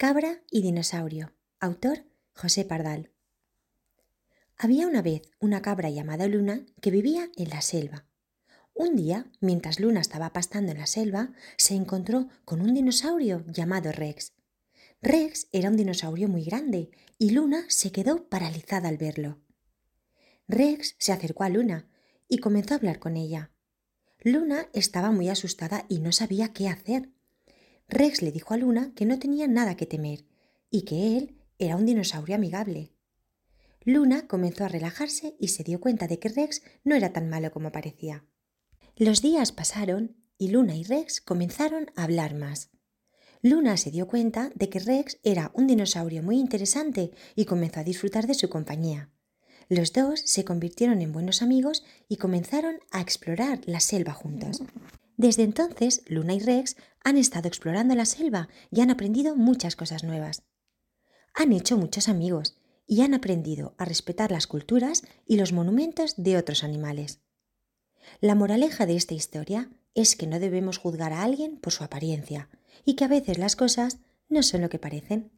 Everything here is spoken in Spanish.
Cabra y dinosaurio. Autor José Pardal. Había una vez una cabra llamada Luna que vivía en la selva. Un día, mientras Luna estaba pastando en la selva, se encontró con un dinosaurio llamado Rex. Rex era un dinosaurio muy grande y Luna se quedó paralizada al verlo. Rex se acercó a Luna y comenzó a hablar con ella. Luna estaba muy asustada y no sabía qué hacer. Rex le dijo a Luna que no tenía nada que temer y que él era un dinosaurio amigable. Luna comenzó a relajarse y se dio cuenta de que Rex no era tan malo como parecía. Los días pasaron y Luna y Rex comenzaron a hablar más. Luna se dio cuenta de que Rex era un dinosaurio muy interesante y comenzó a disfrutar de su compañía. Los dos se convirtieron en buenos amigos y comenzaron a explorar la selva juntos. Desde entonces, Luna y Rex han estado explorando la selva y han aprendido muchas cosas nuevas. Han hecho muchos amigos y han aprendido a respetar las culturas y los monumentos de otros animales. La moraleja de esta historia es que no debemos juzgar a alguien por su apariencia y que a veces las cosas no son lo que parecen.